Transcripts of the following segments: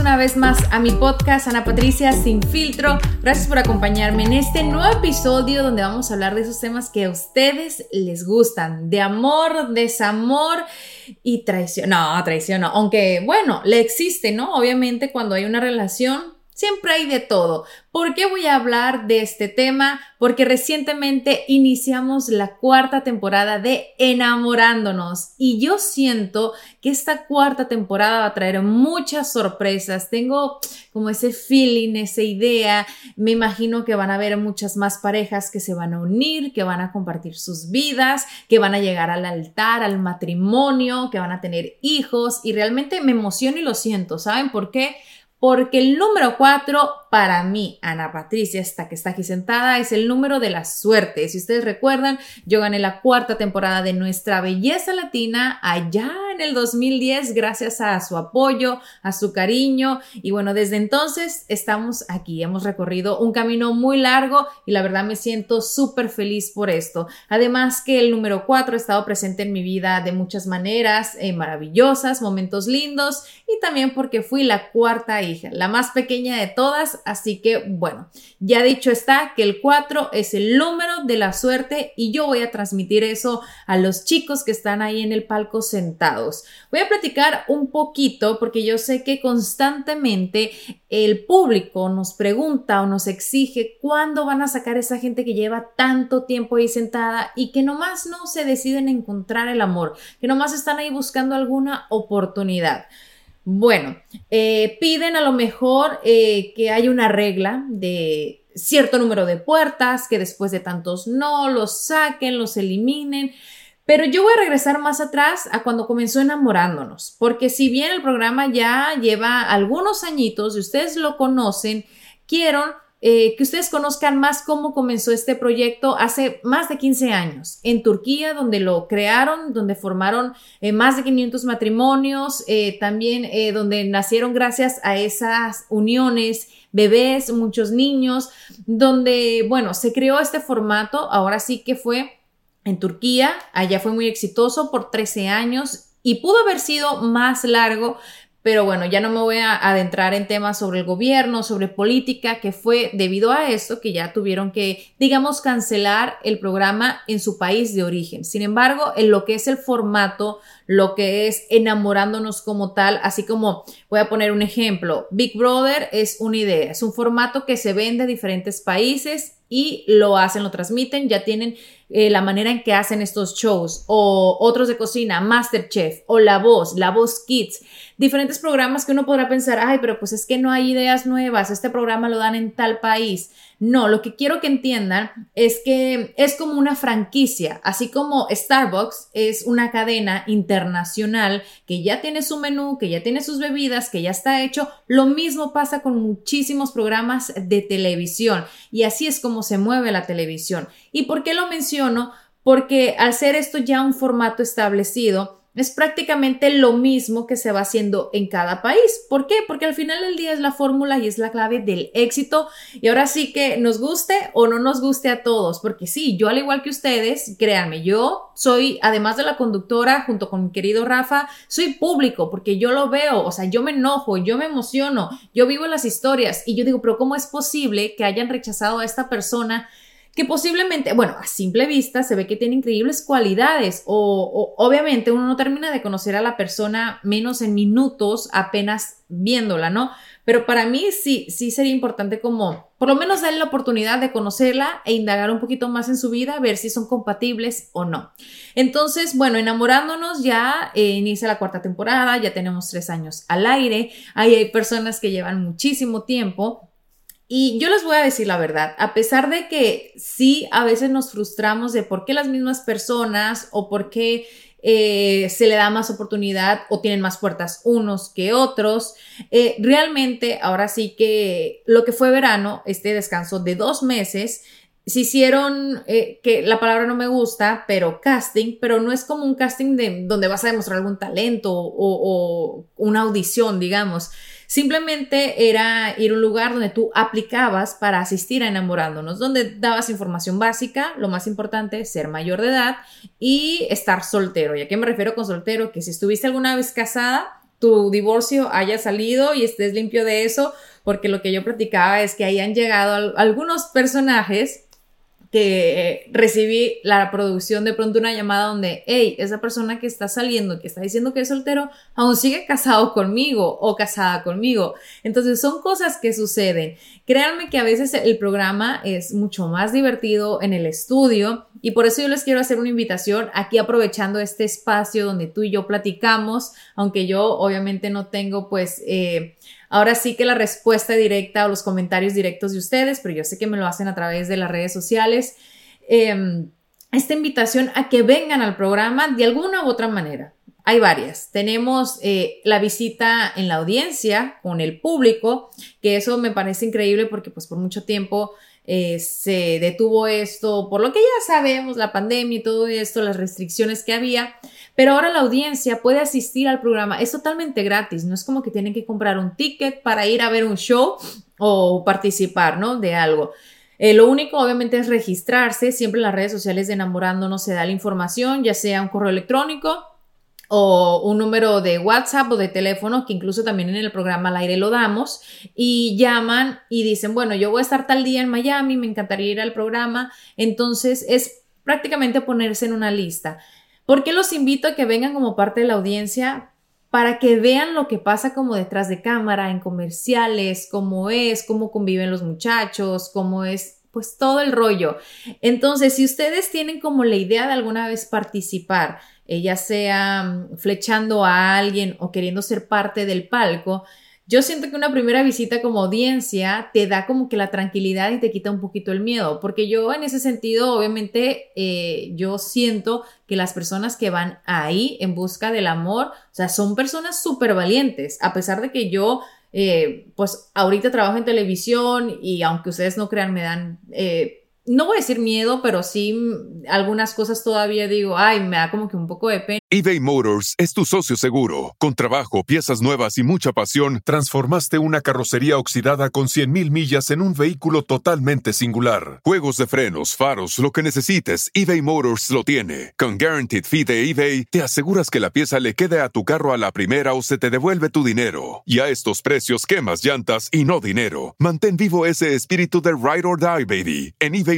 Una vez más a mi podcast Ana Patricia Sin Filtro. Gracias por acompañarme en este nuevo episodio donde vamos a hablar de esos temas que a ustedes les gustan, de amor, desamor y traición. No, traición no, aunque bueno, le existe, ¿no? Obviamente cuando hay una relación Siempre hay de todo. ¿Por qué voy a hablar de este tema? Porque recientemente iniciamos la cuarta temporada de Enamorándonos y yo siento que esta cuarta temporada va a traer muchas sorpresas. Tengo como ese feeling, esa idea. Me imagino que van a haber muchas más parejas que se van a unir, que van a compartir sus vidas, que van a llegar al altar, al matrimonio, que van a tener hijos y realmente me emociono y lo siento. ¿Saben por qué? Porque el número 4, para mí, Ana Patricia, esta que está aquí sentada, es el número de la suerte. Si ustedes recuerdan, yo gané la cuarta temporada de Nuestra Belleza Latina allá el 2010 gracias a su apoyo, a su cariño. Y bueno, desde entonces estamos aquí. Hemos recorrido un camino muy largo y la verdad me siento súper feliz por esto. Además que el número 4 ha estado presente en mi vida de muchas maneras eh, maravillosas, momentos lindos y también porque fui la cuarta hija, la más pequeña de todas, así que bueno, ya dicho está que el 4 es el número de la suerte y yo voy a transmitir eso a los chicos que están ahí en el palco sentados. Voy a platicar un poquito porque yo sé que constantemente el público nos pregunta o nos exige cuándo van a sacar esa gente que lleva tanto tiempo ahí sentada y que nomás no se deciden encontrar el amor, que nomás están ahí buscando alguna oportunidad. Bueno, eh, piden a lo mejor eh, que haya una regla de cierto número de puertas, que después de tantos no, los saquen, los eliminen. Pero yo voy a regresar más atrás a cuando comenzó enamorándonos, porque si bien el programa ya lleva algunos añitos y ustedes lo conocen, quiero eh, que ustedes conozcan más cómo comenzó este proyecto hace más de 15 años en Turquía, donde lo crearon, donde formaron eh, más de 500 matrimonios, eh, también donde nacieron gracias a esas uniones bebés, muchos niños, donde, bueno, se creó este formato, ahora sí que fue en Turquía, allá fue muy exitoso por 13 años y pudo haber sido más largo, pero bueno, ya no me voy a adentrar en temas sobre el gobierno, sobre política, que fue debido a esto que ya tuvieron que, digamos, cancelar el programa en su país de origen. Sin embargo, en lo que es el formato, lo que es enamorándonos como tal, así como voy a poner un ejemplo, Big Brother es una idea, es un formato que se vende en diferentes países y lo hacen, lo transmiten, ya tienen eh, la manera en que hacen estos shows o otros de cocina, Masterchef o La Voz, La Voz Kids, diferentes programas que uno podrá pensar, ay, pero pues es que no hay ideas nuevas, este programa lo dan en tal país. No, lo que quiero que entiendan es que es como una franquicia, así como Starbucks es una cadena internacional que ya tiene su menú, que ya tiene sus bebidas, que ya está hecho, lo mismo pasa con muchísimos programas de televisión y así es como se mueve la televisión. ¿Y por qué lo menciono? Porque al ser esto ya un formato establecido, es prácticamente lo mismo que se va haciendo en cada país. ¿Por qué? Porque al final del día es la fórmula y es la clave del éxito. Y ahora sí que nos guste o no nos guste a todos. Porque sí, yo al igual que ustedes, créanme, yo soy, además de la conductora, junto con mi querido Rafa, soy público porque yo lo veo. O sea, yo me enojo, yo me emociono, yo vivo las historias y yo digo, pero ¿cómo es posible que hayan rechazado a esta persona? Que posiblemente, bueno, a simple vista se ve que tiene increíbles cualidades o, obviamente uno no termina de conocer a la persona menos en minutos apenas viéndola, ¿no? Pero para mí sí, sí sería importante como por lo menos darle la oportunidad de conocerla e indagar un poquito más en su vida, ver si son compatibles o no. Entonces, bueno, enamorándonos ya eh, inicia la cuarta temporada, ya tenemos tres años al aire, ahí hay personas que llevan muchísimo tiempo y yo les voy a decir la verdad, a pesar de que sí, a veces nos frustramos de por qué las mismas personas o por qué eh, se le da más oportunidad o tienen más puertas unos que otros, eh, realmente ahora sí que lo que fue verano, este descanso de dos meses, se hicieron, eh, que la palabra no me gusta, pero casting, pero no es como un casting de donde vas a demostrar algún talento o, o una audición, digamos Simplemente era ir a un lugar donde tú aplicabas para asistir a enamorándonos, donde dabas información básica, lo más importante, ser mayor de edad y estar soltero. ¿Y a qué me refiero con soltero? Que si estuviste alguna vez casada, tu divorcio haya salido y estés limpio de eso, porque lo que yo platicaba es que ahí han llegado algunos personajes que recibí la producción de pronto una llamada donde, hey, esa persona que está saliendo, que está diciendo que es soltero, aún sigue casado conmigo o casada conmigo. Entonces son cosas que suceden. Créanme que a veces el programa es mucho más divertido en el estudio y por eso yo les quiero hacer una invitación aquí aprovechando este espacio donde tú y yo platicamos, aunque yo obviamente no tengo pues... Eh, Ahora sí que la respuesta directa o los comentarios directos de ustedes, pero yo sé que me lo hacen a través de las redes sociales. Em, esta invitación a que vengan al programa de alguna u otra manera. Hay varias. Tenemos eh, la visita en la audiencia con el público, que eso me parece increíble porque pues por mucho tiempo eh, se detuvo esto, por lo que ya sabemos, la pandemia y todo esto, las restricciones que había. Pero ahora la audiencia puede asistir al programa, es totalmente gratis, no es como que tienen que comprar un ticket para ir a ver un show o participar, ¿no? De algo. Eh, lo único, obviamente, es registrarse. Siempre en las redes sociales de Enamorándonos se da la información, ya sea un correo electrónico o un número de WhatsApp o de teléfono, que incluso también en el programa al aire lo damos, y llaman y dicen, bueno, yo voy a estar tal día en Miami, me encantaría ir al programa. Entonces, es prácticamente ponerse en una lista. ¿Por qué los invito a que vengan como parte de la audiencia? Para que vean lo que pasa como detrás de cámara, en comerciales, cómo es, cómo conviven los muchachos, cómo es, pues todo el rollo. Entonces, si ustedes tienen como la idea de alguna vez participar, eh, ya sea mm, flechando a alguien o queriendo ser parte del palco, yo siento que una primera visita como audiencia te da como que la tranquilidad y te quita un poquito el miedo, porque yo en ese sentido, obviamente, eh, yo siento que las personas que van ahí en busca del amor, o sea, son personas súper valientes, a pesar de que yo, eh, pues ahorita trabajo en televisión y aunque ustedes no crean, me dan... Eh, no voy a decir miedo, pero sí algunas cosas todavía digo, ay, me da como que un poco de pena. eBay Motors es tu socio seguro. Con trabajo, piezas nuevas y mucha pasión, transformaste una carrocería oxidada con 100.000 millas en un vehículo totalmente singular. Juegos de frenos, faros, lo que necesites, eBay Motors lo tiene. Con Guaranteed Fee de eBay, te aseguras que la pieza le quede a tu carro a la primera o se te devuelve tu dinero. Y a estos precios, quemas llantas y no dinero. Mantén vivo ese espíritu de Ride or Die, baby, en eBay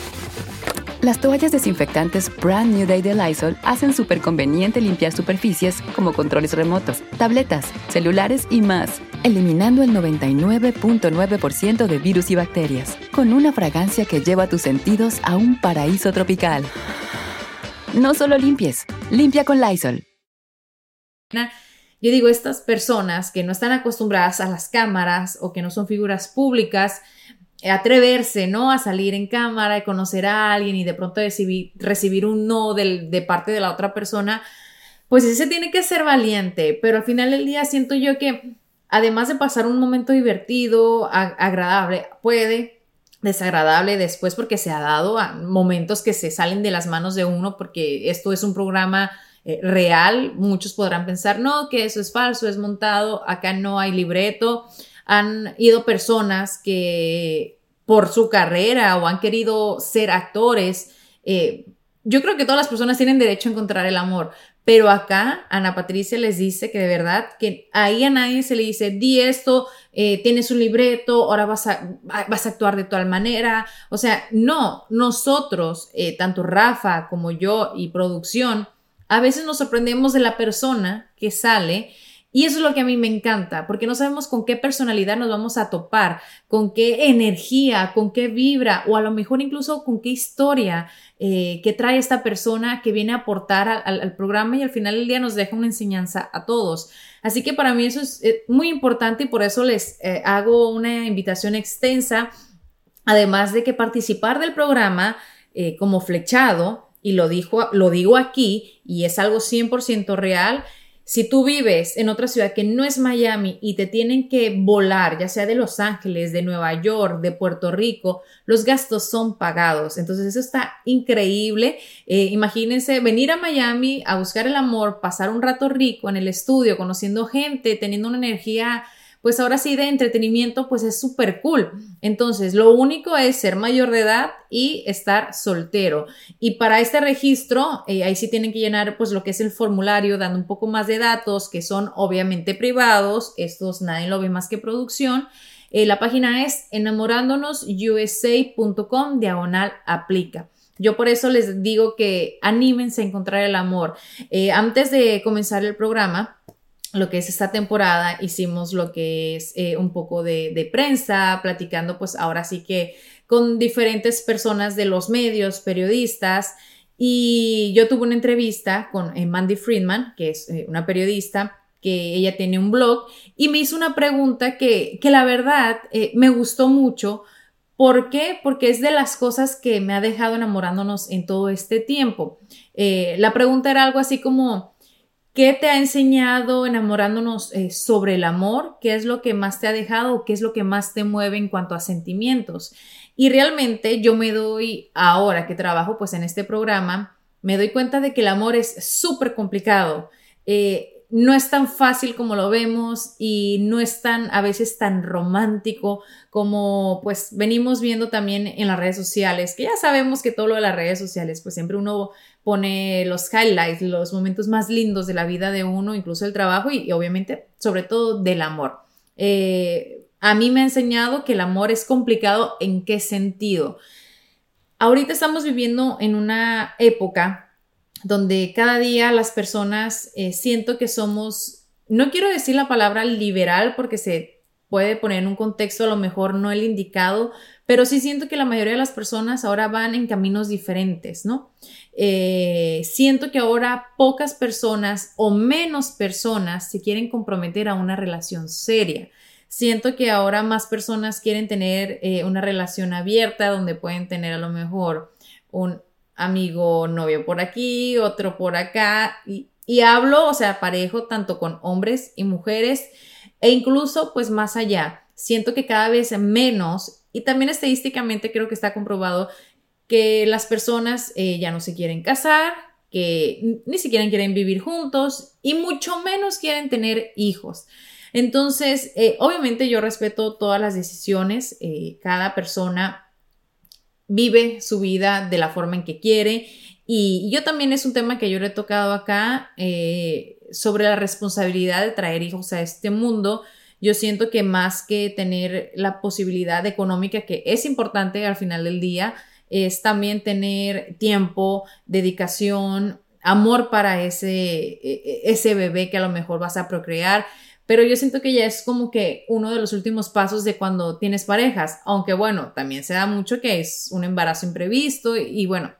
Las toallas desinfectantes Brand New Day de Lysol hacen súper conveniente limpiar superficies como controles remotos, tabletas, celulares y más eliminando el 99.9% de virus y bacterias, con una fragancia que lleva tus sentidos a un paraíso tropical. No solo limpies, limpia con Lysol. Yo digo, estas personas que no están acostumbradas a las cámaras o que no son figuras públicas, atreverse, ¿no? A salir en cámara y conocer a alguien y de pronto recibir, recibir un no de parte de la otra persona, pues ese tiene que ser valiente, pero al final del día siento yo que además de pasar un momento divertido, agradable, puede desagradable después porque se ha dado a momentos que se salen de las manos de uno porque esto es un programa eh, real. Muchos podrán pensar, no, que eso es falso, es montado, acá no hay libreto. Han ido personas que por su carrera o han querido ser actores. Eh, yo creo que todas las personas tienen derecho a encontrar el amor, pero acá Ana Patricia les dice que de verdad que ahí a nadie se le dice, di esto, eh, tienes un libreto, ahora vas a, vas a actuar de tal manera. O sea, no, nosotros, eh, tanto Rafa como yo y producción, a veces nos sorprendemos de la persona que sale y eso es lo que a mí me encanta, porque no sabemos con qué personalidad nos vamos a topar, con qué energía, con qué vibra, o a lo mejor incluso con qué historia eh, que trae esta persona que viene a aportar al, programa y al final del día nos deja una enseñanza a todos. Así que para mí eso es eh, muy importante y por eso les eh, hago una invitación extensa, además de que participar del programa como flechado, y lo, dijo, lo digo aquí, y es algo 100% real, si tú vives en otra ciudad que no es Miami y te tienen que volar, ya sea de Los Ángeles, de Nueva York, de Puerto Rico, los gastos son pagados. Entonces eso está increíble. Eh, imagínense venir a Miami a buscar el amor, pasar un rato rico en el estudio, conociendo gente, teniendo una energía pues ahora sí de entretenimiento, pues es súper cool. Entonces, lo único es ser mayor de edad y estar soltero. Y para este registro, eh, ahí sí tienen que llenar pues lo que es el formulario, dando un poco más de datos que son obviamente privados. Estos nadie lo ve más que producción. Eh, la página es enamorándonosusa.com diagonal aplica. Yo por eso les digo que anímense a encontrar el amor. Eh, antes de comenzar el programa, lo que es esta temporada, hicimos lo que es eh, un poco de, prensa, platicando pues ahora sí que con diferentes personas de los medios, periodistas, y yo tuve una entrevista con eh, Mandy Friedman, que es eh, una periodista, que ella tiene un blog, y me hizo una pregunta que, que la verdad me gustó mucho. ¿Por qué? Porque es de las cosas que me ha dejado enamorándonos en todo este tiempo. la pregunta era algo así como, ¿Qué te ha enseñado enamorándonos eh, sobre el amor? ¿Qué es lo que más te ha dejado? ¿Qué es lo que más te mueve en cuanto a sentimientos? Y realmente yo me doy, ahora que trabajo pues en este programa, me doy cuenta de que el amor es súper complicado. Eh, no es tan fácil como lo vemos y no es tan a veces tan romántico como pues venimos viendo también en las redes sociales, que ya sabemos que todo lo de las redes sociales pues siempre uno pone los highlights, los momentos más lindos de la vida de uno, incluso el trabajo y, obviamente sobre todo del amor. Eh, a mí me ha enseñado que el amor es complicado en qué sentido. Ahorita estamos viviendo en una época donde cada día las personas eh, siento que somos, no quiero decir la palabra liberal porque se puede poner en un contexto a lo mejor no el indicado, pero sí siento que la mayoría de las personas ahora van en caminos diferentes, ¿no? Eh, siento que ahora pocas personas o menos personas se quieren comprometer a una relación seria. Siento que ahora más personas quieren tener eh, una relación abierta donde pueden tener a lo mejor un amigo novio por aquí, otro por acá, y, hablo, o sea, parejo tanto con hombres y mujeres, e incluso pues más allá. Siento que cada vez menos, y también estadísticamente creo que está comprobado que las personas eh, ya no se quieren casar, que ni siquiera quieren vivir juntos y mucho menos quieren tener hijos. Entonces, eh, obviamente yo respeto todas las decisiones, eh, cada persona vive su vida de la forma en que quiere. Y yo también es un tema que yo le he tocado acá sobre la responsabilidad de traer hijos a este mundo. Yo siento que más que tener la posibilidad económica, que es importante al final del día, es también tener tiempo, dedicación, amor para ese, e, e, ese bebé que a lo mejor vas a procrear. Pero yo siento que ya es como que uno de los últimos pasos de cuando tienes parejas, aunque bueno, también se da mucho que es un embarazo imprevisto y, bueno,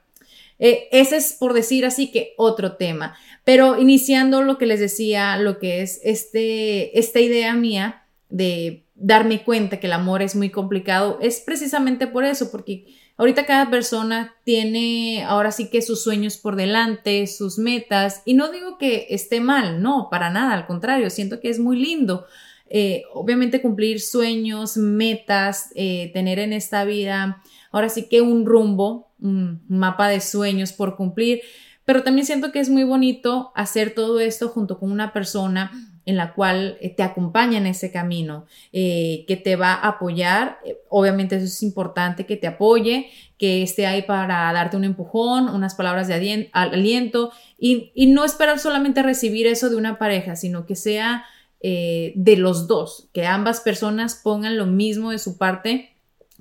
eh, ese es por decir así que otro tema, pero iniciando lo que les decía, lo que es este, esta idea mía de darme cuenta que el amor es muy complicado, es precisamente por eso, porque Ahorita cada persona tiene ahora sí que sus sueños por delante, sus metas, y no digo que esté mal, no, para nada, al contrario, siento que es muy lindo. Eh, obviamente cumplir sueños, metas, eh, tener en esta vida, ahora sí que un rumbo, un mapa de sueños por cumplir, pero también siento que es muy bonito hacer todo esto junto con una persona en la cual eh, te acompaña en ese camino, eh, que te va a apoyar. Eh, obviamente eso es importante, que te apoye, que esté ahí para darte un empujón, unas palabras de aliento y, y no esperar solamente recibir eso de una pareja, sino que sea de los dos, que ambas personas pongan lo mismo de su parte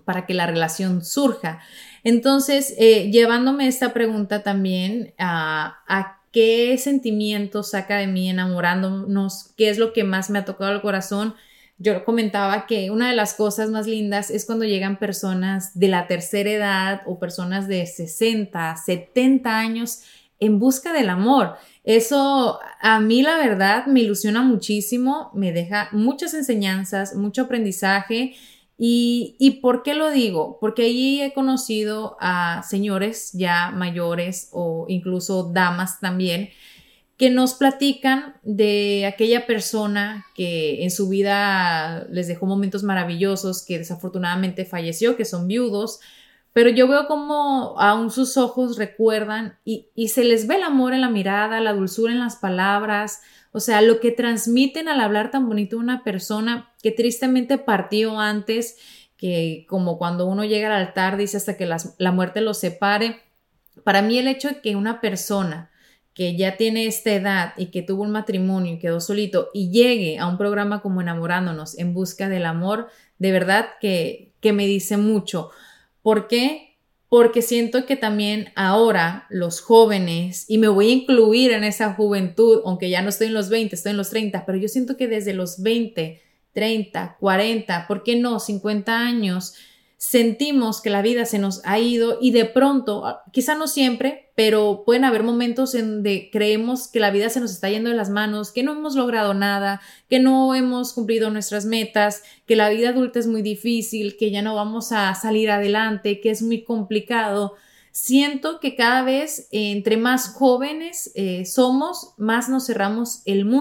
para que la relación surja. Entonces, llevándome esta pregunta también a, a qué sentimientos saca de mí enamorándonos, qué es lo que más me ha tocado el corazón. Yo comentaba que una de las cosas más lindas es cuando llegan personas de la tercera edad o personas de 60, 70 años en busca del amor. Eso a mí la verdad me ilusiona muchísimo, me deja muchas enseñanzas, mucho aprendizaje ¿Y, por qué lo digo? Porque allí he conocido a señores ya mayores o incluso damas también que nos platican de aquella persona que en su vida les dejó momentos maravillosos, que desafortunadamente falleció, que son viudos, pero yo veo como aún sus ojos recuerdan y, y se les ve el amor en la mirada, la dulzura en las palabras, o sea, lo que transmiten al hablar tan bonito una persona que tristemente partió antes, que como cuando uno llega al altar dice hasta que la muerte los separe. Para mí el hecho de que una persona que ya tiene esta edad y que tuvo un matrimonio y quedó solito y llegue a un programa como Enamorándonos en busca del amor, de verdad que, que me dice mucho. ¿Por qué? Porque siento que también ahora los jóvenes, y me voy a incluir en esa juventud, aunque ya no estoy en los 20, estoy en los 30, pero yo siento que desde los 20, 30, 40, ¿por qué no 50 años? Sentimos que la vida se nos ha ido y de pronto, ah, quizá no siempre, pero pueden haber momentos en donde creemos que la vida se nos está yendo de las manos, que no hemos logrado nada, que no hemos cumplido nuestras metas, que la vida adulta es muy difícil, que ya no vamos a salir adelante, que es muy complicado siento que cada vez eh, entre más jóvenes eh, somos, más nos cerramos el mundo.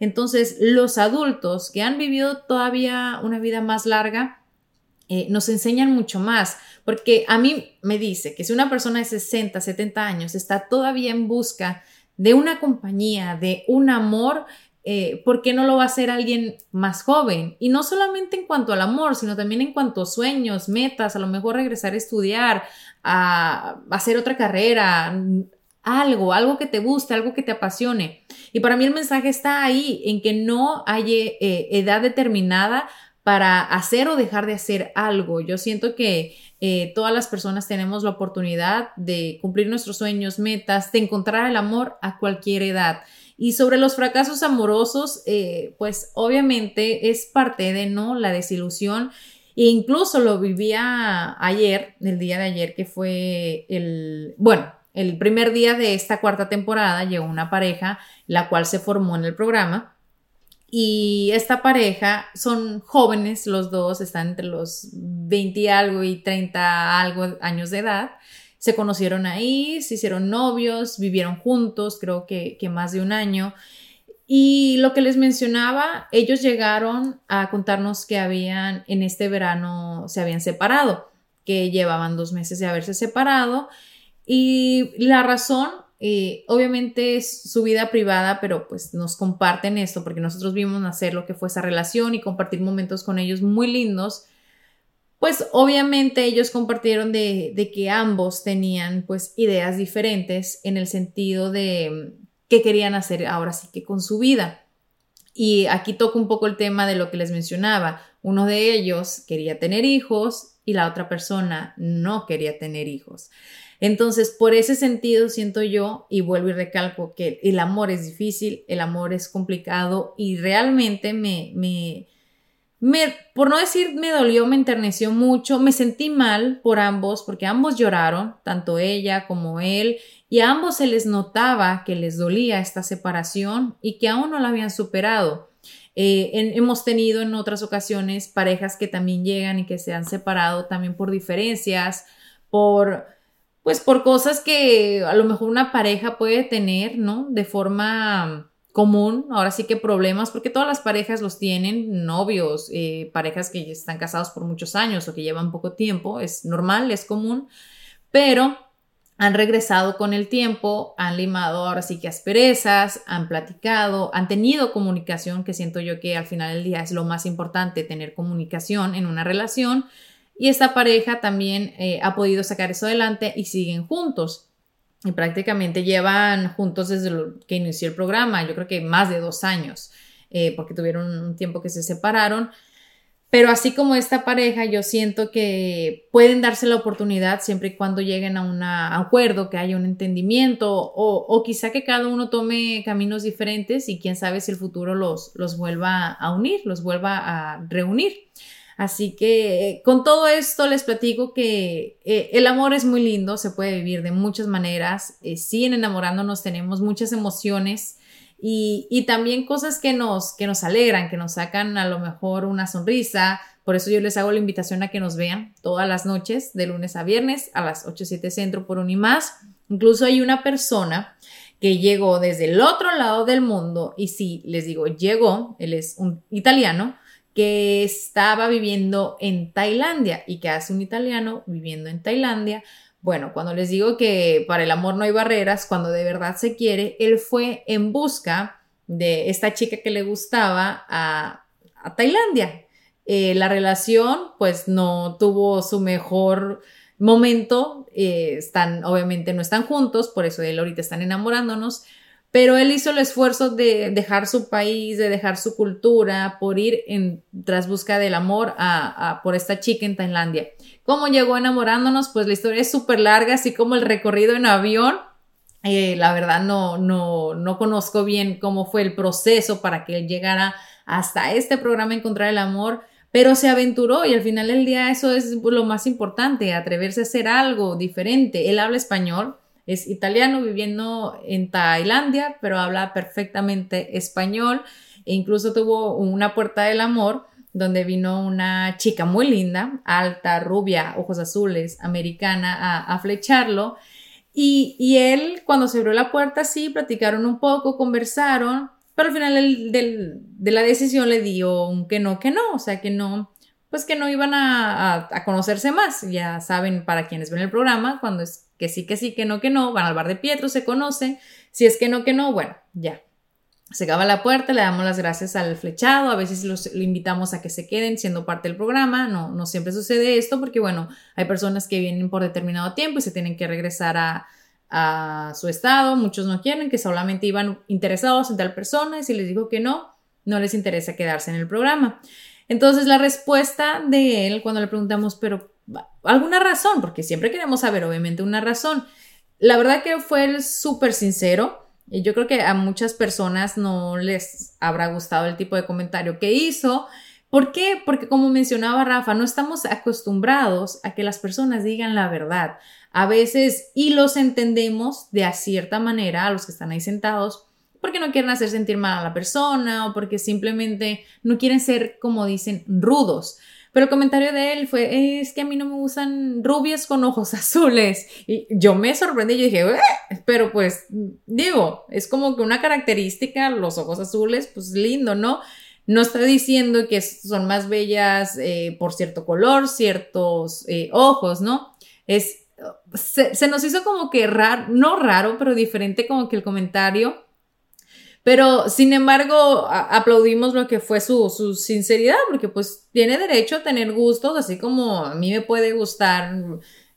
Entonces, los adultos que han vivido todavía una vida más larga, eh, nos enseñan mucho más, porque a mí me dice que si una persona de 60, 70 años está todavía en busca de una compañía, de un amor, eh, ¿por qué no lo va a hacer alguien más joven? Y no solamente en cuanto al amor, sino también en cuanto a sueños, metas, a lo mejor regresar a estudiar, a, hacer otra carrera, algo, algo que te guste, algo que te apasione. Y para mí el mensaje está ahí, en que no hay eh, edad determinada para hacer o dejar de hacer algo. Yo siento que eh, todas las personas tenemos la oportunidad de cumplir nuestros sueños, metas, de encontrar el amor a cualquier edad. Y sobre los fracasos amorosos, eh, pues obviamente es parte de, ¿no? La desilusión. E incluso lo vivía ayer, el día de ayer, que fue el, bueno, el primer día de esta cuarta temporada, llegó una pareja, la cual se formó en el programa y esta pareja son jóvenes, los dos están entre los 20 y algo y 30 algo años de edad. Se conocieron ahí, se hicieron novios, vivieron juntos, creo que, que más de un año. Y lo que les mencionaba, ellos llegaron a contarnos que habían, en este verano, se habían separado, que llevaban dos meses de haberse separado. Y la razón eh, obviamente es su vida privada, pero pues nos comparten esto porque nosotros vimos nacer lo que fue esa relación y compartir momentos con ellos muy lindos. Pues obviamente ellos compartieron de, que ambos tenían pues ideas diferentes en el sentido de qué querían hacer ahora sí que con su vida. Y aquí toco un poco el tema de lo que les mencionaba. Uno de ellos quería tener hijos y la otra persona no quería tener hijos. Entonces, por ese sentido, siento yo, y vuelvo y recalco que el amor es difícil, el amor es complicado y realmente me, me, me, por no decir me dolió, me enterneció mucho, me sentí mal por ambos, porque ambos lloraron, tanto ella como él, y a ambos se les notaba que les dolía esta separación y que aún no la habían superado. Eh, hemos tenido en otras ocasiones parejas que también llegan y que se han separado también por diferencias, por, pues por cosas que a lo mejor una pareja puede tener, ¿no? De forma común, ahora sí que problemas, porque todas las parejas los tienen, novios, eh, parejas que están casados por muchos años o que llevan poco tiempo, es normal, es común, pero han regresado con el tiempo, han limado ahora sí que asperezas, han platicado, han tenido comunicación, que siento yo que al final del día es lo más importante, tener comunicación en una relación. Y esta pareja también eh, ha podido sacar eso adelante y siguen juntos. Y prácticamente llevan juntos desde que inició el programa, yo creo que más de dos años, eh, porque tuvieron un tiempo que se separaron. Pero así como esta pareja, yo siento que pueden darse la oportunidad siempre y cuando lleguen a un acuerdo, que haya un entendimiento o, quizá que cada uno tome caminos diferentes y quién sabe si el futuro los, los vuelva a unir, los vuelva a reunir. Así que eh, con todo esto les platico que eh, el amor es muy lindo, se puede vivir de muchas maneras. Eh, sí, en enamorándonos tenemos muchas emociones y, también cosas que nos, que nos alegran, que nos sacan a lo mejor una sonrisa. Por eso yo les hago la invitación a que nos vean todas las noches, de lunes a viernes, a las 8, 7 centro por un y más. Incluso hay una persona que llegó desde el otro lado del mundo y sí, les digo, llegó, él es un italiano que estaba viviendo en Tailandia y que hace un italiano viviendo en Tailandia bueno, cuando les digo que para el amor no hay barreras, cuando de verdad se quiere, él fue en busca de esta chica que le gustaba a, Tailandia. Eh, la relación pues no tuvo su mejor momento, eh, están, obviamente no están juntos, por eso él ahorita están enamorándonos, pero él hizo el esfuerzo de dejar su país, de dejar su cultura, por ir en, tras busca del amor a, por esta chica en Tailandia. ¿Cómo llegó enamorándonos? Pues la historia es súper larga, así como el recorrido en avión. Eh, la verdad no, no, no conozco bien cómo fue el proceso para que él llegara hasta este programa Encontrar el Amor, pero se aventuró y al final del día eso es lo más importante, atreverse a hacer algo diferente. Él habla español, es italiano viviendo en Tailandia, pero habla perfectamente español e incluso tuvo una puerta del amor donde vino una chica muy linda, alta, rubia, ojos azules, americana, a, flecharlo. Y, él, cuando se abrió la puerta, sí, platicaron un poco, conversaron, pero al final de la decisión le dio un que no, que no, o sea, que no, pues que no iban a, conocerse más. Ya saben, para quienes ven el programa, cuando es que sí, que sí, que no, que no, van al bar de Pietro, se conocen. Si es que no, que no, bueno, ya. Se acaba la puerta, le damos las gracias al flechado, a veces los, invitamos a que se queden siendo parte del programa, no, no siempre sucede esto porque, bueno, hay personas que vienen por determinado tiempo y se tienen que regresar a, a su estado, muchos no quieren, que solamente iban interesados en tal persona y si les digo que no, no les interesa quedarse en el programa. Entonces la respuesta de él cuando le preguntamos, pero alguna razón, porque siempre queremos saber obviamente una razón. La verdad que fue súper sincero. Y yo creo que a muchas personas no les habrá gustado el tipo de comentario que hizo. ¿Por qué? Porque como mencionaba Rafa, no estamos acostumbrados a que las personas digan la verdad. A veces, y los entendemos de a cierta manera, a los que están ahí sentados, porque no quieren hacer sentir mal a la persona o porque simplemente no quieren ser, como dicen, rudos. Pero el comentario de él fue, es que a mí no me gustan rubias con ojos azules. Y yo me sorprendí y dije, eh", pero pues digo, es como que una característica, los ojos azules, pues lindo, ¿no? No está diciendo que son más bellas eh, por cierto color, ciertos eh, ojos, ¿no? Es, se, se, nos hizo como que raro, no raro, pero diferente como que el comentario pero, sin embargo, aplaudimos lo que fue su, su, sinceridad, porque pues tiene derecho a tener gustos, así como a mí me puede gustar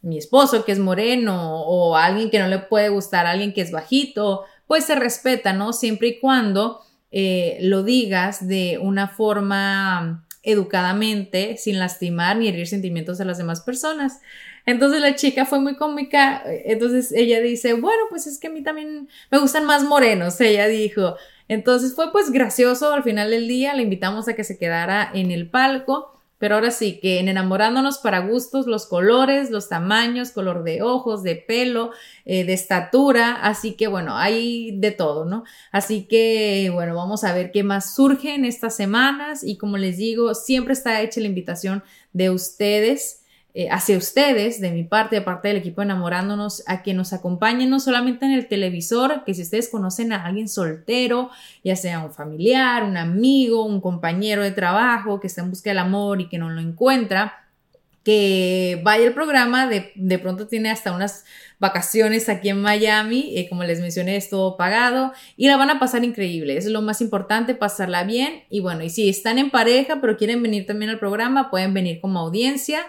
mi esposo que es moreno, o alguien que no le puede gustar, alguien que es bajito, pues se respeta, ¿no? Siempre y cuando eh, lo digas de una forma educadamente, sin lastimar ni herir sentimientos de las demás personas. Entonces la chica fue muy cómica, entonces ella dice, bueno, pues es que a mí también me gustan más morenos, ella dijo. Entonces fue pues gracioso al final del día, le invitamos a que se quedara en el palco pero ahora sí, que en enamorándonos para gustos, los colores, los tamaños, color de ojos, de pelo, eh, de estatura, así que bueno, hay de todo, ¿no? Así que bueno, vamos a ver qué más surge en estas semanas y como les digo, siempre está hecha la invitación de ustedes eh, hacia ustedes, de mi parte, de parte del equipo enamorándonos, a que nos acompañen no solamente en el televisor, que si ustedes conocen a alguien soltero, ya sea un familiar, un amigo, un compañero de trabajo que está en busca del amor y que no lo encuentra, que vaya el programa, de, de pronto tiene hasta unas vacaciones aquí en Miami, eh, como les mencioné, es todo pagado y la van a pasar increíble, es lo más importante, pasarla bien. Y bueno, y si están en pareja pero quieren venir también al programa, pueden venir como audiencia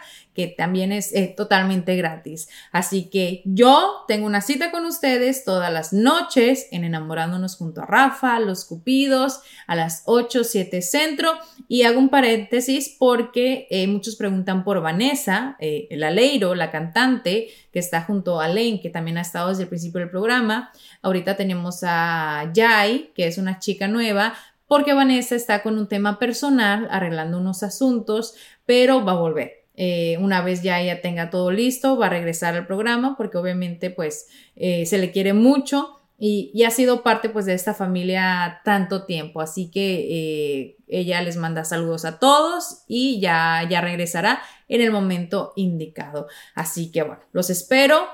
también es totalmente gratis. Así que yo tengo una cita con ustedes todas las noches en Enamorándonos junto a Rafa, Los Cupidos, a las 8, 7 centro. Y hago un paréntesis porque eh, muchos preguntan por Vanessa, eh, la Leiro, la cantante, que está junto a Lane, que también ha estado desde el principio del programa. Ahorita tenemos a Jai, que es una chica nueva, porque Vanessa está con un tema personal, arreglando unos asuntos, pero va a volver. Eh, una vez ya ella tenga todo listo, va a regresar al programa porque obviamente pues eh, se le quiere mucho y, ha sido parte pues de esta familia tanto tiempo. Así que eh, ella les manda saludos a todos y ya, ya regresará en el momento indicado. Así que bueno, los espero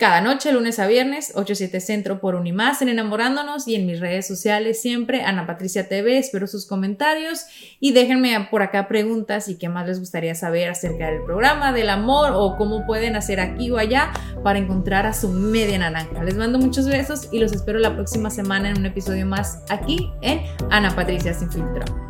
cada noche, lunes a viernes, 8-7 Centro por Unimás en Enamorándonos y en mis redes sociales siempre, Ana Patricia TV, espero sus comentarios y déjenme por acá preguntas y qué más les gustaría saber acerca del programa, del amor o cómo pueden hacer aquí o allá para encontrar a su media naranja. Les mando muchos besos y los espero la próxima semana en un episodio más aquí en Ana Patricia Sin Filtro.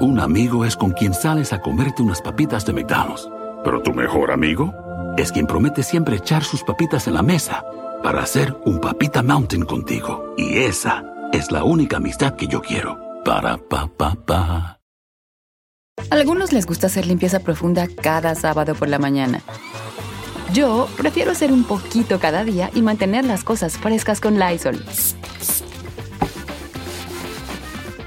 Un amigo es con quien sales a comerte unas papitas de McDonald's. Pero tu mejor amigo es quien promete siempre echar sus papitas en la mesa para hacer un papita mountain contigo. Y esa es la única amistad que yo quiero. Para pa pa pa. Algunos les gusta hacer limpieza profunda cada sábado por la mañana. Yo prefiero hacer un poquito cada día y mantener las cosas frescas con Lysol.